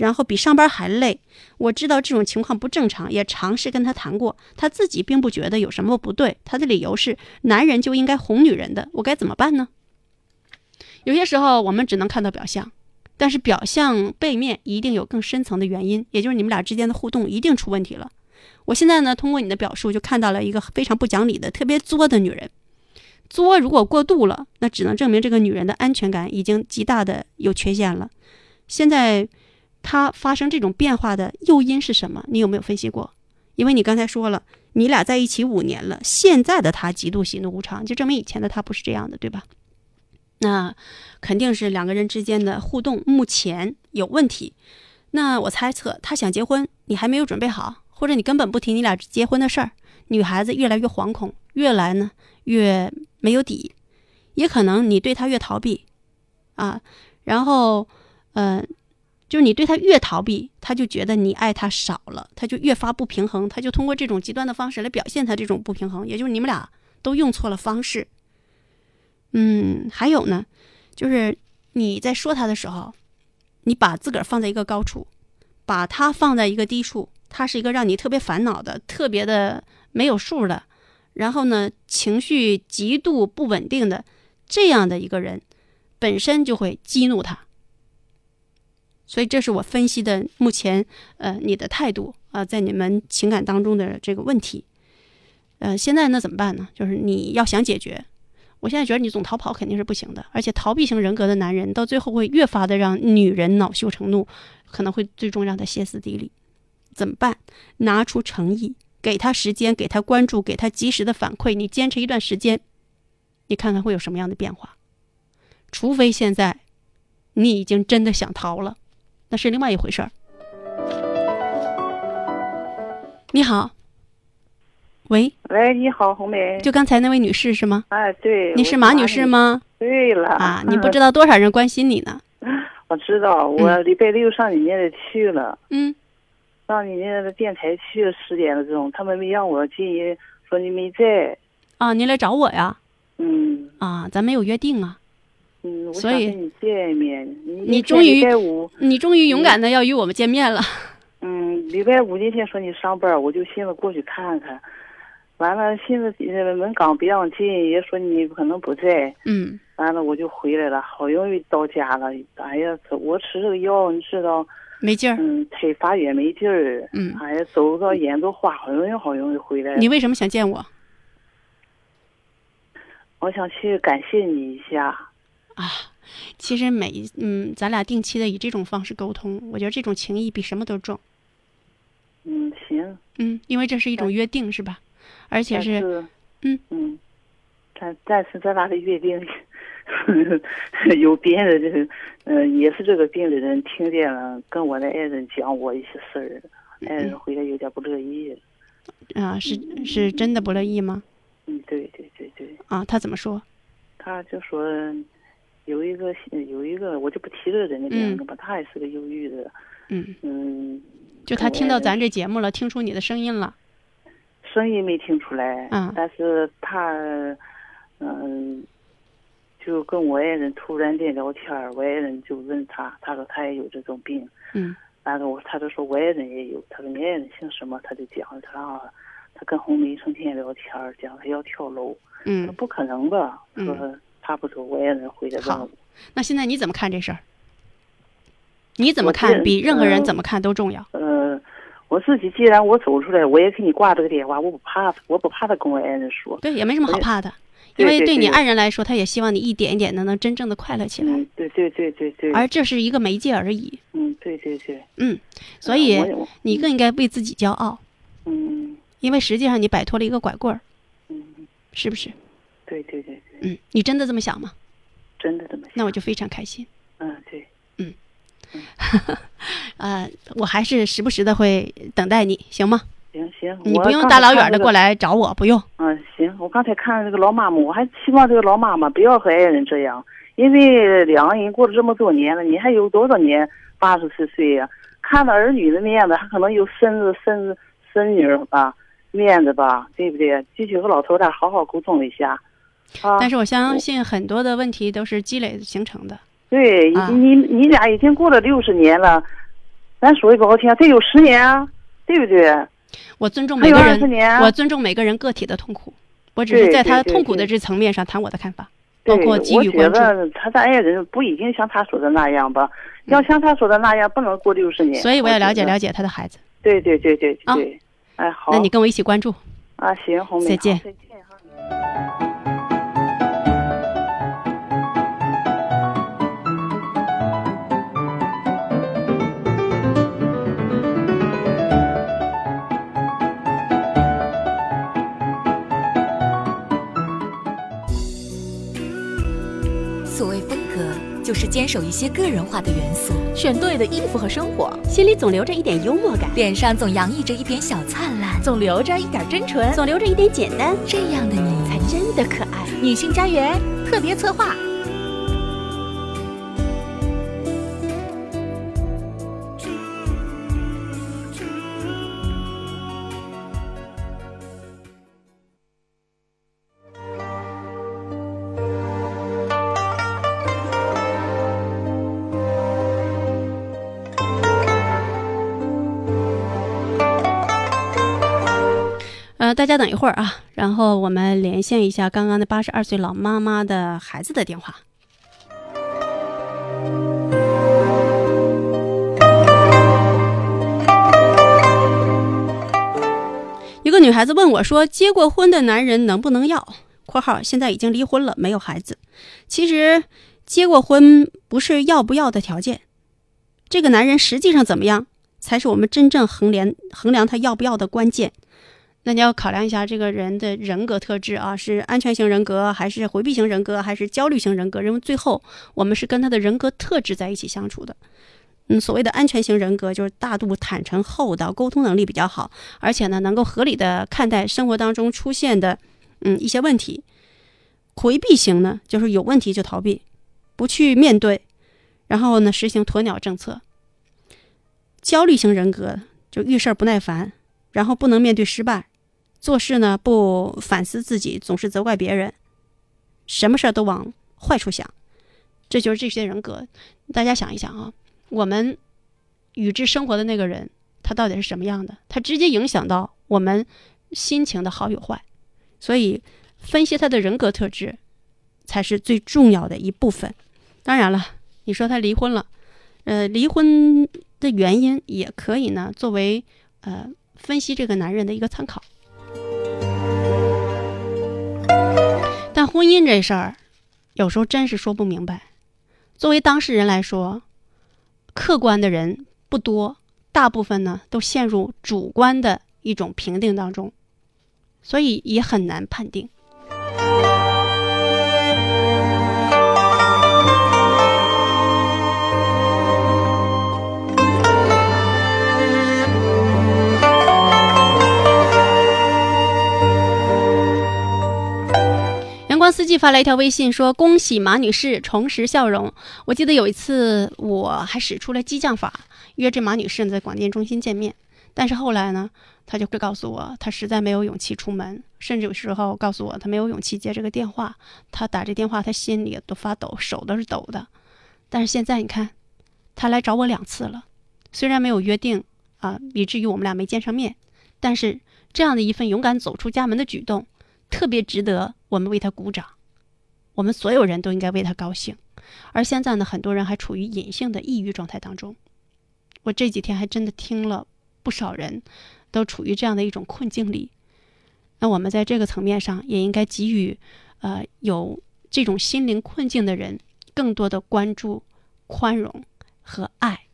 然后比上班还累，我知道这种情况不正常，也尝试跟他谈过，他自己并不觉得有什么不对，他的理由是男人就应该哄女人的，我该怎么办呢？有些时候我们只能看到表象，但是表象背面一定有更深层的原因，也就是你们俩之间的互动一定出问题了。我现在呢，通过你的表述就看到了一个非常不讲理的、特别作的女人。作如果过度了，那只能证明这个女人的安全感已经极大的有缺陷了。现在。他发生这种变化的诱因是什么？你有没有分析过？因为你刚才说了，你俩在一起五年了，现在的他极度喜怒无常，就证明以前的他不是这样的，对吧？那肯定是两个人之间的互动目前有问题。那我猜测他想结婚，你还没有准备好，或者你根本不提你俩结婚的事儿，女孩子越来越惶恐，越来呢越没有底，也可能你对他越逃避，啊，然后，嗯。就是你对他越逃避，他就觉得你爱他少了，他就越发不平衡，他就通过这种极端的方式来表现他这种不平衡，也就是你们俩都用错了方式。嗯，还有呢，就是你在说他的时候，你把自个儿放在一个高处，把他放在一个低处，他是一个让你特别烦恼的、特别的没有数的，然后呢，情绪极度不稳定的这样的一个人，本身就会激怒他。所以这是我分析的目前，呃，你的态度啊，在你们情感当中的这个问题，呃，现在那怎么办呢？就是你要想解决，我现在觉得你总逃跑肯定是不行的，而且逃避型人格的男人到最后会越发的让女人恼羞成怒，可能会最终让他歇斯底里。怎么办？拿出诚意，给他时间，给他关注，给他及时的反馈，你坚持一段时间，你看看会有什么样的变化。除非现在你已经真的想逃了。那是另外一回事儿。你好，喂，喂，你好，红梅，就刚才那位女士是吗？哎，对，你是马女士吗？对了，啊，你不知道多少人关心你呢。<laughs> 我知道，我礼拜六上你那里去了，嗯，上你那个电台去了十点钟，他们没让我进，说你没在。啊，你来找我呀？嗯。啊，咱没有约定啊。嗯，所以你见面，你终于你终于勇敢的要与我们见面了。<laughs> 嗯，礼拜五那天说你上班，我就寻思过去看看。完了，寻思门岗不让进，也说你可能不在。嗯。完了，我就回来了，好容易到家了。哎呀，我吃这个药，你知道没劲儿。嗯，腿发软没劲儿。嗯。哎呀，走到眼都花，好容易好容易回来。你为什么想见我？我想去感谢你一下。啊，其实每嗯，咱俩定期的以这种方式沟通，我觉得这种情谊比什么都重。嗯，行。嗯，因为这是一种约定，是吧？而且是，嗯嗯，但但是咱俩的约定，<laughs> 有别人的，嗯，也是这个病的人听见了，跟我的爱人讲我一些事儿，爱人回来有点不乐意。啊，是是真的不乐意吗？嗯，对对对对。啊，他怎么说？他就说。有一个有一个，我就不提这个人的名字吧。他也是个忧郁的。嗯嗯。就他听到咱这节目了，听出你的声音了。声音没听出来。嗯。但是他，嗯，就跟我爱人突然间聊天我爱人就问他，他说他也有这种病。嗯。完了我他就说我爱人也有，他说你爱人姓什么？他就讲他啊，他跟红梅成天聊天，讲他要跳楼。嗯说不可能吧？嗯说他不多，我也能回来问好。那现在你怎么看这事儿？你怎么看比任何人嗯怎么看都重要。呃，我自己既然我走出来，我也给你挂这个电话，我不怕，我不怕他跟我爱人说。对，也没什么好怕的，因为对你对爱人来说，他也希望你一点一点的能真正的快乐起来，嗯，对对对对对。而这是一个媒介而已。嗯，对对对。嗯，所以你更应该为自己骄傲，嗯因为实际上你摆脱了一个拐棍儿，嗯，是不是？对对对对，嗯，你真的这么想吗？真的这么想。那我就非常开心。嗯，对。嗯 <laughs> 呃，我还是时不时的会等待你，行吗？行行，你不用大老远的过来找我，不用。嗯，行，我刚才看这个老妈妈，我还希望这个老妈妈不要和爱人这样，因为两个人过了这么多年了，你还有多少年八十四岁呀、看到儿女的面子，还可能有孙子、孙子、孙女儿吧，面子吧，对不对？继续和老头儿好好沟通一下。啊，但是我相信很多的问题都是积累形成的。对，已啊你你俩已经过了六十年了，咱说句不好听，这有十年啊，对不对？我尊重每个20年人，我尊重每个人个体的痛苦，我只是在他痛苦的这层面上谈我的看法，包，括给予关注。得他的爱人不一定像他说的那样吧？要像他说的那样，不能过六十年。嗯所以我要了解了解。他的孩子。对对对对啊对，哎好。那你跟我一起关注。啊行，红梅再见再见哈。就是坚守一些个人化的元素，选对的衣服和生活，心里总留着一点幽默感，脸上总洋溢着一点小灿烂，总留着一点真纯，总留着一点简单。这样的你才真的可爱。女性家园特别策划。大家等一会儿啊，然后我们连线一下刚刚的八十二岁老妈妈的孩子的电话。一个女孩子问我说：“结过婚的男人能不能要？”（括号现在已经离婚了，没有孩子。）其实，结过婚不是要不要的条件，这个男人实际上怎么样，才是我们真正衡量衡量他要不要的关键。那你要考量一下这个人的人格特质啊，是安全型人格，还是回避型人格，还是焦虑型人格？因为最后我们是跟他的人格特质在一起相处的。嗯，所谓的安全型人格就是大度、坦诚、厚道，沟通能力比较好，而且呢能够合理的看待生活当中出现的嗯一些问题。回避型呢，就是有问题就逃避，不去面对，然后呢实行鸵鸟政策。焦虑型人格就遇事儿不耐烦，然后不能面对失败。做事呢不反思自己，总是责怪别人，什么事儿都往坏处想，这就是这些人格。大家想一想啊，我们与之生活的那个人，他到底是什么样的？他直接影响到我们心情的好与坏。所以，分析他的人格特质，才是最重要的一部分。当然了，你说他离婚了，呃，离婚的原因也可以呢作为呃分析这个男人的一个参考。但婚姻这事儿，有时候真是说不明白。作为当事人来说，客观的人不多，大部分呢都陷入主观的一种评定当中，所以也很难判定。司机发来一条微信说：“恭喜马女士重拾笑容。”我记得有一次我还使出了激将法，约这马女士在广电中心见面。但是后来呢，她就会告诉我，她实在没有勇气出门，甚至有时候告诉我，她没有勇气接这个电话。她打这电话，她心里都发抖，手都是抖的。但是现在你看，她来找我两次了，虽然没有约定啊，以至于我们俩没见上面，但是这样的一份勇敢走出家门的举动，特别值得我们为他鼓掌。我们所有人都应该为他高兴。而现在呢，很多人还处于隐性的抑郁状态当中。我这几天还真的听了不少人，都处于这样的一种困境里。那我们在这个层面上也应该给予，呃，有这种心灵困境的人更多的关注、宽容和爱。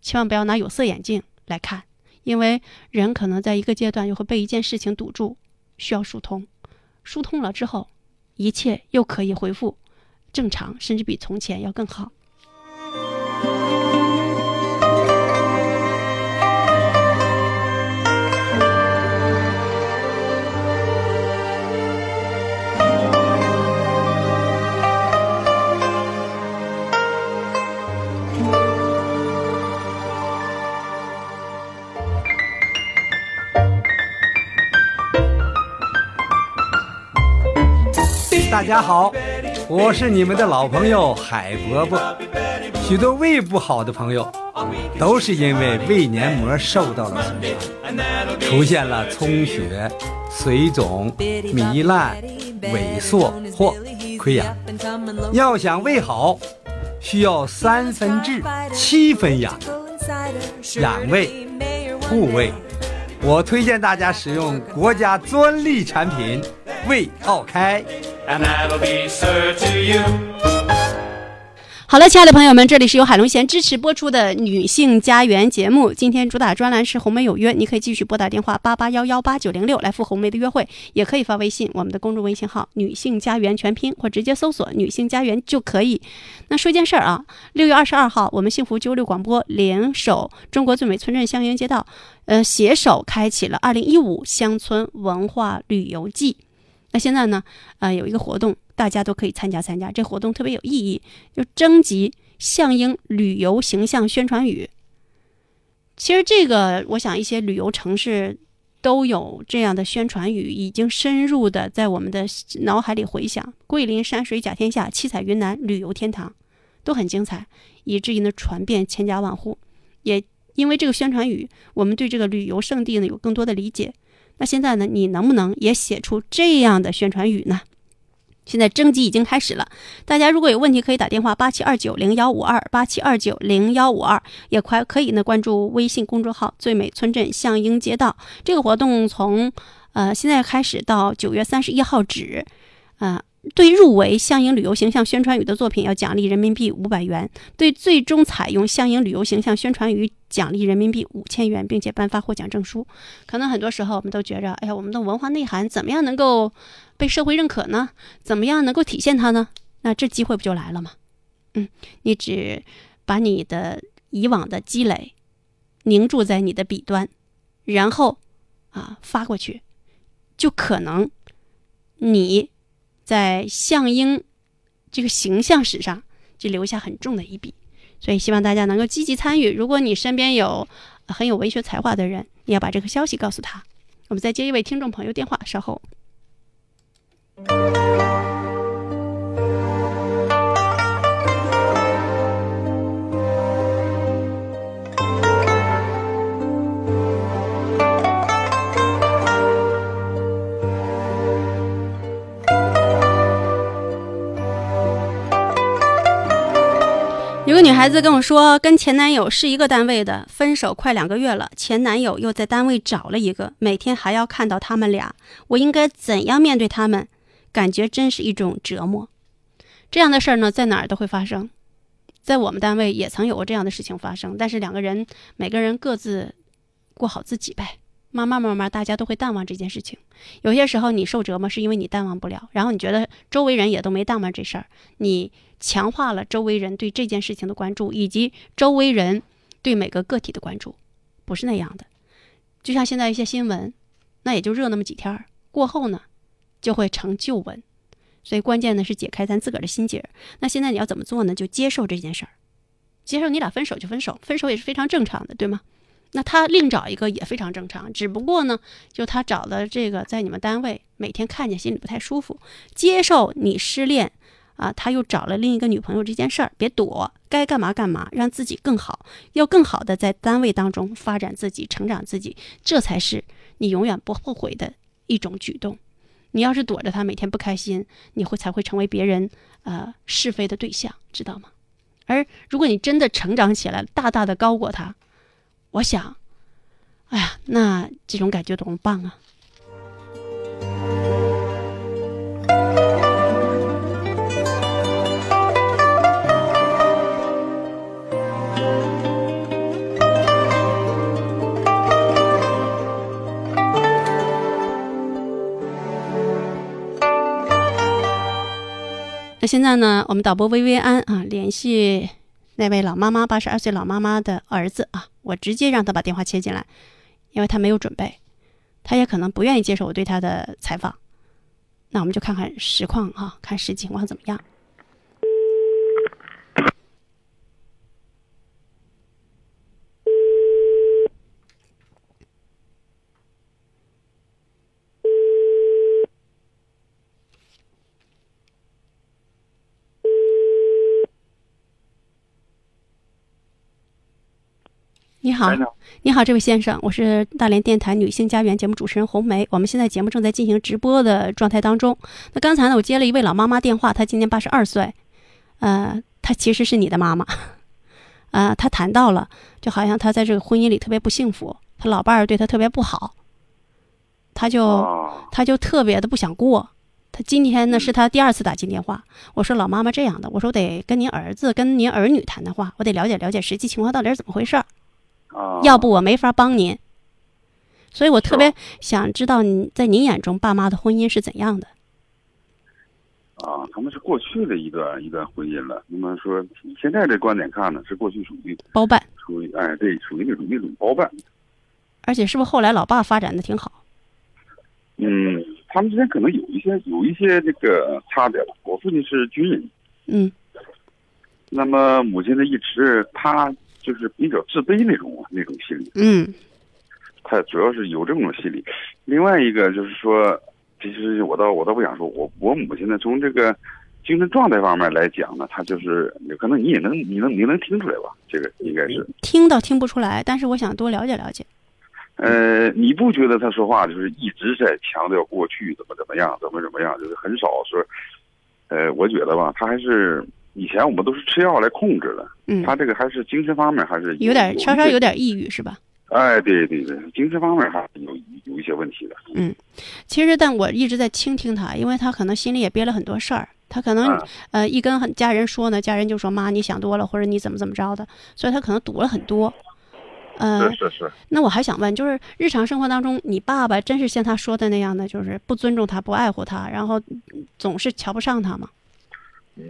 千万不要拿有色眼镜来看，因为人可能在一个阶段又会被一件事情堵住，需要疏通。疏通了之后，一切又可以恢复。正常，甚至比从前要更好。大家好。我是你们的老朋友海伯伯。许多胃不好的朋友，都是因为胃黏膜受到了损伤，出现了充血、水肿、糜烂、萎缩或溃疡。要想胃好，需要三分治、七分养，养胃、护胃。我推荐大家使用国家专利产品胃奥开。好了，亲爱的朋友们，这里是由海龙贤支持播出的女性家园节目。今天主打专栏是红梅有约，你可以继续拨打电话八八幺幺八九零六来赴红梅的约会，也可以发微信我们的公众微信号“女性家园全拼”或直接搜索“女性家园”就可以。那说件事儿啊，六月二十二号，我们幸福九六广播联手中国最美村镇香英街道，呃，携手开启了二零一五乡村文化旅游季。那现在呢？呃，有一个活动，大家都可以参加参加。这活动特别有意义，就征集象英旅游形象宣传语。其实这个，我想一些旅游城市都有这样的宣传语，已经深入的在我们的脑海里回响。桂林山水甲天下，七彩云南旅游天堂，都很精彩，以至于呢传遍千家万户。也因为这个宣传语，我们对这个旅游胜地呢有更多的理解。那现在呢？你能不能也写出这样的宣传语呢？现在征集已经开始了，大家如果有问题可以打电话八七二九零幺五二八七二九零幺五二，也快可以呢关注微信公众号“最美村镇向英街道”。这个活动从呃现在开始到九月三十一号止，啊。对入围相应旅游形象宣传语的作品，要奖励人民币五百元；对最终采用相应旅游形象宣传语，奖励人民币五千元，并且颁发获奖证书。可能很多时候我们都觉着，哎呀，我们的文化内涵怎么样能够被社会认可呢？怎么样能够体现它呢？那这机会不就来了吗？嗯，你只把你的以往的积累凝注在你的笔端，然后啊发过去，就可能你。在向英这个形象史上，就留下很重的一笔，所以希望大家能够积极参与。如果你身边有很有文学才华的人，你要把这个消息告诉他。我们再接一位听众朋友电话，稍后。女孩子跟我说，跟前男友是一个单位的，分手快两个月了，前男友又在单位找了一个，每天还要看到他们俩，我应该怎样面对他们？感觉真是一种折磨。这样的事儿呢，在哪儿都会发生，在我们单位也曾有过这样的事情发生，但是两个人每个人各自过好自己呗，慢慢慢慢大家都会淡忘这件事情。有些时候你受折磨是因为你淡忘不了，然后你觉得周围人也都没淡忘这事儿，你。强化了周围人对这件事情的关注，以及周围人对每个个体的关注，不是那样的。就像现在一些新闻，那也就热那么几天儿，过后呢，就会成旧闻。所以关键呢是解开咱自个儿的心结。那现在你要怎么做呢？就接受这件事儿，接受你俩分手就分手，分手也是非常正常的，对吗？那他另找一个也非常正常，只不过呢，就他找的这个在你们单位每天看见心里不太舒服。接受你失恋。啊，他又找了另一个女朋友这件事儿，别躲，该干嘛干嘛，让自己更好，要更好的在单位当中发展自己、成长自己，这才是你永远不后悔的一种举动。你要是躲着他，每天不开心，你会才会成为别人呃是非的对象，知道吗？而如果你真的成长起来，大大的高过他，我想，哎呀，那这种感觉多么棒啊！那现在呢，我们导播薇薇安啊，联系那位老妈妈，八十二岁老妈妈的儿子啊，我直接让他把电话切进来，因为他没有准备，他也可能不愿意接受我对他的采访。那我们就看看实况啊，看实际情况怎么样。你好，你好，这位先生，我是大连电台女性家园节目主持人红梅。我们现在节目正在进行直播的状态当中。那刚才呢，我接了一位老妈妈电话，她今年八十二岁，呃，她其实是你的妈妈，呃，她谈到了，就好像她在这个婚姻里特别不幸福，她老伴儿对她特别不好，她就她就特别的不想过。她今天呢是她第二次打进电话，我说老妈妈这样的，我说我得跟您儿子跟您儿女谈谈话，我得了解了解实际情况到底是怎么回事儿。要不我没法帮您，所以我特别想知道你在您眼中爸妈的婚姻是怎样的。啊，他们是过去的一段一段婚姻了。那么说，现在的观点看呢，是过去属于包办，属于哎对，属于那种那种包办。而且是不是后来老爸发展的挺好？嗯，他们之间可能有一些有一些这个差别吧。我父亲是军人，嗯，那么母亲呢一直他。就是比较自卑那种那种心理，嗯，他主要是有这种心理。另外一个就是说，其实我倒我倒不想说，我我母亲呢，从这个精神状态方面来讲呢，她就是可能你也能你能你能听出来吧？这个应该是听倒听不出来，但是我想多了解了解。呃，你不觉得他说话就是一直在强调过去怎么怎么样，怎么怎么样，就是很少说。呃，我觉得吧，他还是。以前我们都是吃药来控制的，嗯，他这个还是精神方面还是有点稍稍有点抑郁是吧？哎，对对对，精神方面还是有有一些问题的。嗯，其实但我一直在倾听他，因为他可能心里也憋了很多事儿，他可能呃一跟家人说呢，家人就说妈你想多了，或者你怎么怎么着的，所以他可能堵了很多。呃，是是是。那我还想问，就是日常生活当中，你爸爸真是像他说的那样的，就是不尊重他，不爱护他，然后总是瞧不上他吗？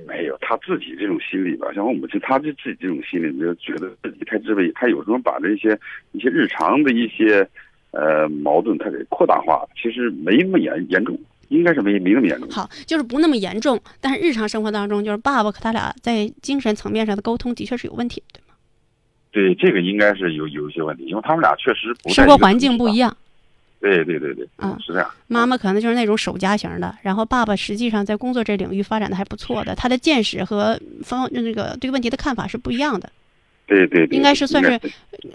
没有他自己这种心理吧，像我母亲，她就自己这种心理，就觉得自己太自卑。他有时候把这些一些日常的一些呃矛盾，他给扩大化了。其实没那么严严重，应该是没没那么严重。好，就是不那么严重，但是日常生活当中，就是爸爸和他俩在精神层面上的沟通的确是有问题，对吗？对，这个应该是有有一些问题，因为他们俩确实生活环境不一样。对对对对，嗯，是这样。妈妈可能就是那种守家型的，然后爸爸实际上在工作这领域发展的还不错的，他的见识和方那个对问题的看法是不一样的。对对，应该是算是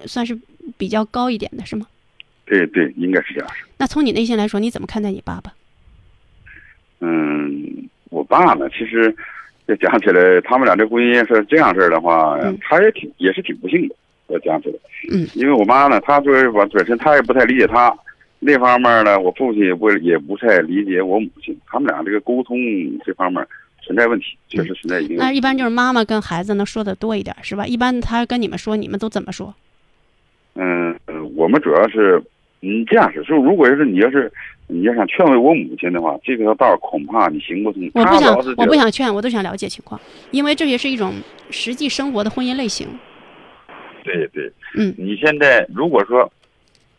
算是比较高一点的，是吗？对对，应该是这样。那从你内心来说，你怎么看待你爸爸？嗯，我爸呢，其实要讲起来，他们俩这婚姻是这样事儿的话，他也挺也是挺不幸的。要讲起来，嗯，因为我妈呢，她作为我本身，她也不太理解他。那方面呢，我父亲也不也不太理解我母亲，他们俩这个沟通这方面存在问题，确实存在一定。那一般就是妈妈跟孩子能说的多一点，是吧？一般他跟你们说，你们都怎么说？嗯嗯，我们主要是，嗯，这样是，就如果要是你要是你要想劝慰我母亲的话，这条道恐怕你行不通。我不想，我不想劝，我都想了解情况，因为这也是一种实际生活的婚姻类型。对对，嗯，你现在如果说。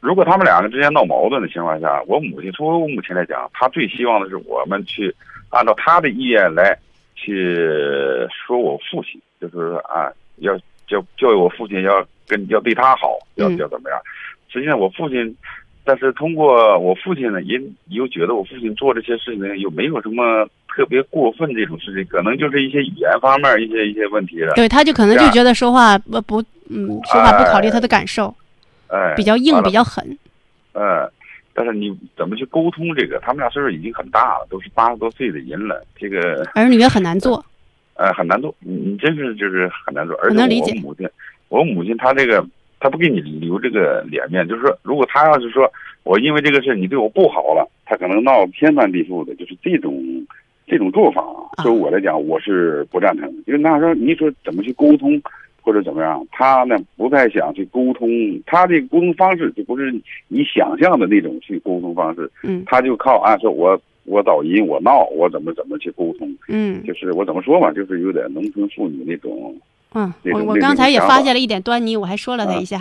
如果他们两个之间闹矛盾的情况下，我母亲作为我母亲来讲，她最希望的是我们去按照她的意愿来去说我父亲，就是说啊，要教教育我父亲要跟要对他好，要要怎么样？实际上我父亲，但是通过我父亲呢，也又觉得我父亲做这些事情又没有什么特别过分这种事情，可能就是一些语言方面一些一些问题了。对，他就可能就觉得说话不不，嗯，说话不考虑他的感受，哎，比较硬，比较狠。呃，但是你怎么去沟通这个？他们俩岁数已经很大了，都是八十多岁的人了，这个儿女也很难做。呃，<laughs> 很难做，你你真是就是很难做。而且我母亲，我母亲她这个，她不给你留这个脸面，就是说，如果她要是说我因为这个事你对我不好了，她可能闹天翻地覆的，就是这种这种做法，对我来讲我是不赞成。因为那时候你说怎么去沟通或者怎么样，他呢不太想去沟通，他这个沟通方式就不是你想象的那种去沟通方式，嗯，他就靠啊说我。我噪音，我闹，我怎么怎么去沟通？嗯，就是我怎么说嘛，就是有点农村妇女那种。嗯，我我刚才也发现了一点端倪，我还说了他一下。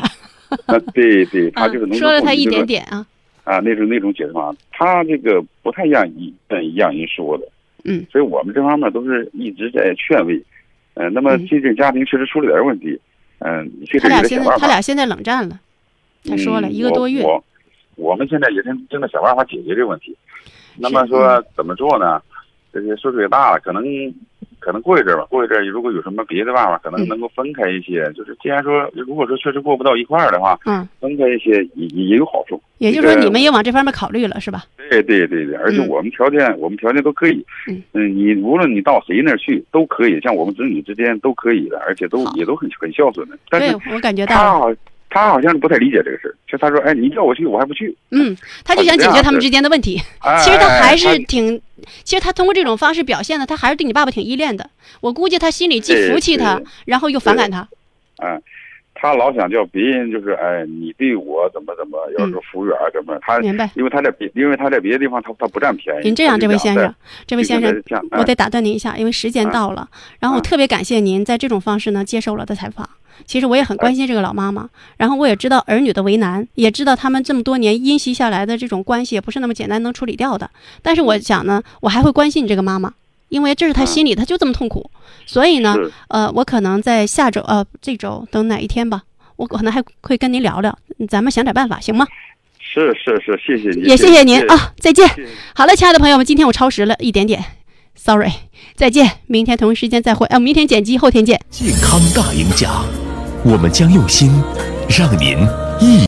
啊，对对，<laughs> 他就是农村妇女。说了他一点点啊。啊，那种那种解释方法，他这个不太让一让人说的。嗯。所以我们这方面都是一直在劝慰。嗯。那么这个家庭确实出了点问题。嗯。他俩现在他俩现在冷战了。他说了一个多月。我我们现在也正正在想办法解决这个问题。那么说怎么做呢？这些岁数也大了，可能可能过一阵吧。过一阵，如果有什么别的办法，可能能够分开一些。就是既然说，如果说确实过不到一块儿的话，嗯，分开一些也也有好处。也就是说，你们也往这方面考虑了，是吧？对对对对，而且我们条件，我们条件都可以。嗯嗯，你无论你到谁那儿去都可以，像我们子女之间都可以的，而且都也都很很孝顺的。但是我感觉到。他好像不太理解这个事儿，就他说：“哎，你叫我去，我还不去。”嗯，他就想解决他们之间的问题。其实他还是挺，其实他通过这种方式表现的，他还是对你爸爸挺依恋的。我估计他心里既服气他，然后又反感他。嗯，他老想叫别人就是哎，你对我怎么怎么，要是服务员怎么他明白？因为他在别，因为他在别的地方他他不占便宜。您这样，这位先生，这位先生，我得打断您一下，因为时间到了。然后我特别感谢您在这种方式呢接受了的采访。其实我也很关心这个老妈妈，然后我也知道儿女的为难，也知道他们这么多年因袭下来的这种关系也不是那么简单能处理掉的。但是我想呢，我还会关心你这个妈妈，因为这是她心里，她就这么痛苦。所以呢，呃，我可能在下周，呃，这周等哪一天吧，我可能还会跟您聊聊，咱们想点办法，行吗？是是是，谢谢您，也谢谢您啊，再见。好了，亲爱的朋友们，今天我超时了一点点，sorry，再见，明天同一时间再会，啊，明天剪辑，后天见。健康大赢家。我们将用心，让您一。